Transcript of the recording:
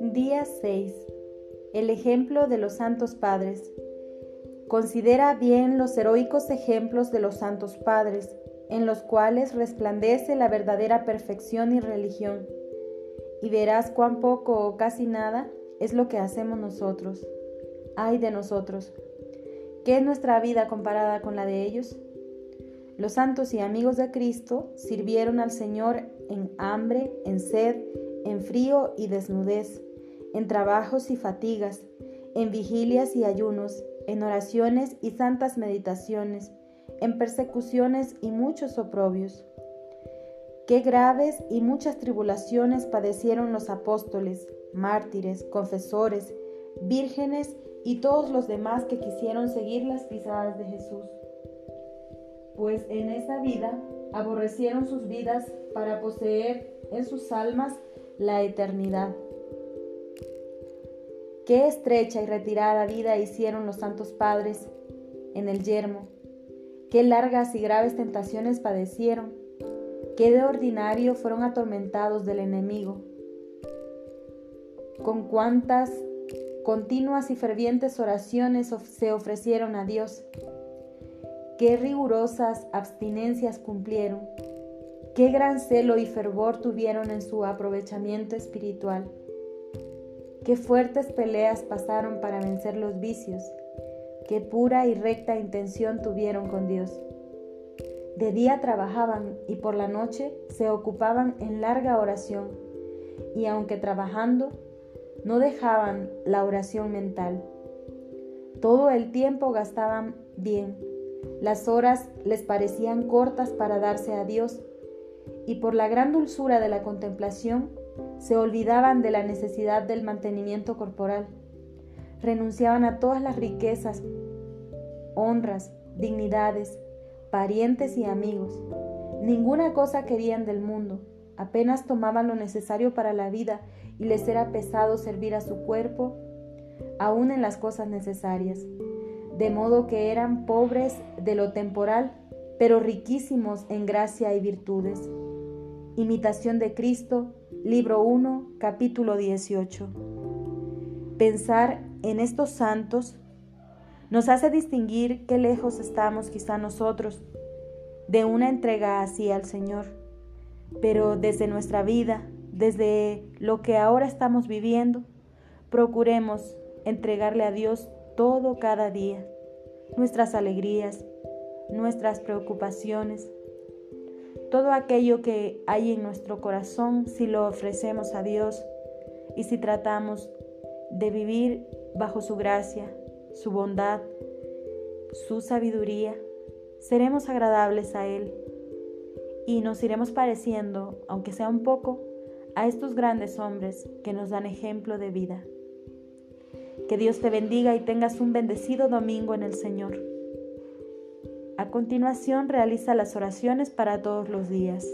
Día 6. El ejemplo de los santos padres. Considera bien los heroicos ejemplos de los santos padres, en los cuales resplandece la verdadera perfección y religión, y verás cuán poco o casi nada es lo que hacemos nosotros. Ay de nosotros. ¿Qué es nuestra vida comparada con la de ellos? Los santos y amigos de Cristo sirvieron al Señor en hambre, en sed, en frío y desnudez, en trabajos y fatigas, en vigilias y ayunos, en oraciones y santas meditaciones, en persecuciones y muchos oprobios. Qué graves y muchas tribulaciones padecieron los apóstoles, mártires, confesores, vírgenes y todos los demás que quisieron seguir las pisadas de Jesús. Pues en esa vida aborrecieron sus vidas para poseer en sus almas la eternidad. Qué estrecha y retirada vida hicieron los santos padres en el yermo. Qué largas y graves tentaciones padecieron. Qué de ordinario fueron atormentados del enemigo con cuántas continuas y fervientes oraciones se ofrecieron a Dios, qué rigurosas abstinencias cumplieron, qué gran celo y fervor tuvieron en su aprovechamiento espiritual, qué fuertes peleas pasaron para vencer los vicios, qué pura y recta intención tuvieron con Dios. De día trabajaban y por la noche se ocupaban en larga oración, y aunque trabajando, no dejaban la oración mental. Todo el tiempo gastaban bien. Las horas les parecían cortas para darse a Dios y por la gran dulzura de la contemplación se olvidaban de la necesidad del mantenimiento corporal. Renunciaban a todas las riquezas, honras, dignidades, parientes y amigos. Ninguna cosa querían del mundo apenas tomaban lo necesario para la vida y les era pesado servir a su cuerpo, aún en las cosas necesarias, de modo que eran pobres de lo temporal, pero riquísimos en gracia y virtudes. Imitación de Cristo, libro 1, capítulo 18. Pensar en estos santos nos hace distinguir qué lejos estamos quizá nosotros de una entrega así al Señor pero desde nuestra vida, desde lo que ahora estamos viviendo, procuremos entregarle a Dios todo cada día, nuestras alegrías, nuestras preocupaciones, todo aquello que hay en nuestro corazón si lo ofrecemos a Dios y si tratamos de vivir bajo su gracia, su bondad, su sabiduría, seremos agradables a Él y nos iremos pareciendo, aunque sea un poco, a estos grandes hombres que nos dan ejemplo de vida. Que Dios te bendiga y tengas un bendecido domingo en el Señor. A continuación realiza las oraciones para todos los días.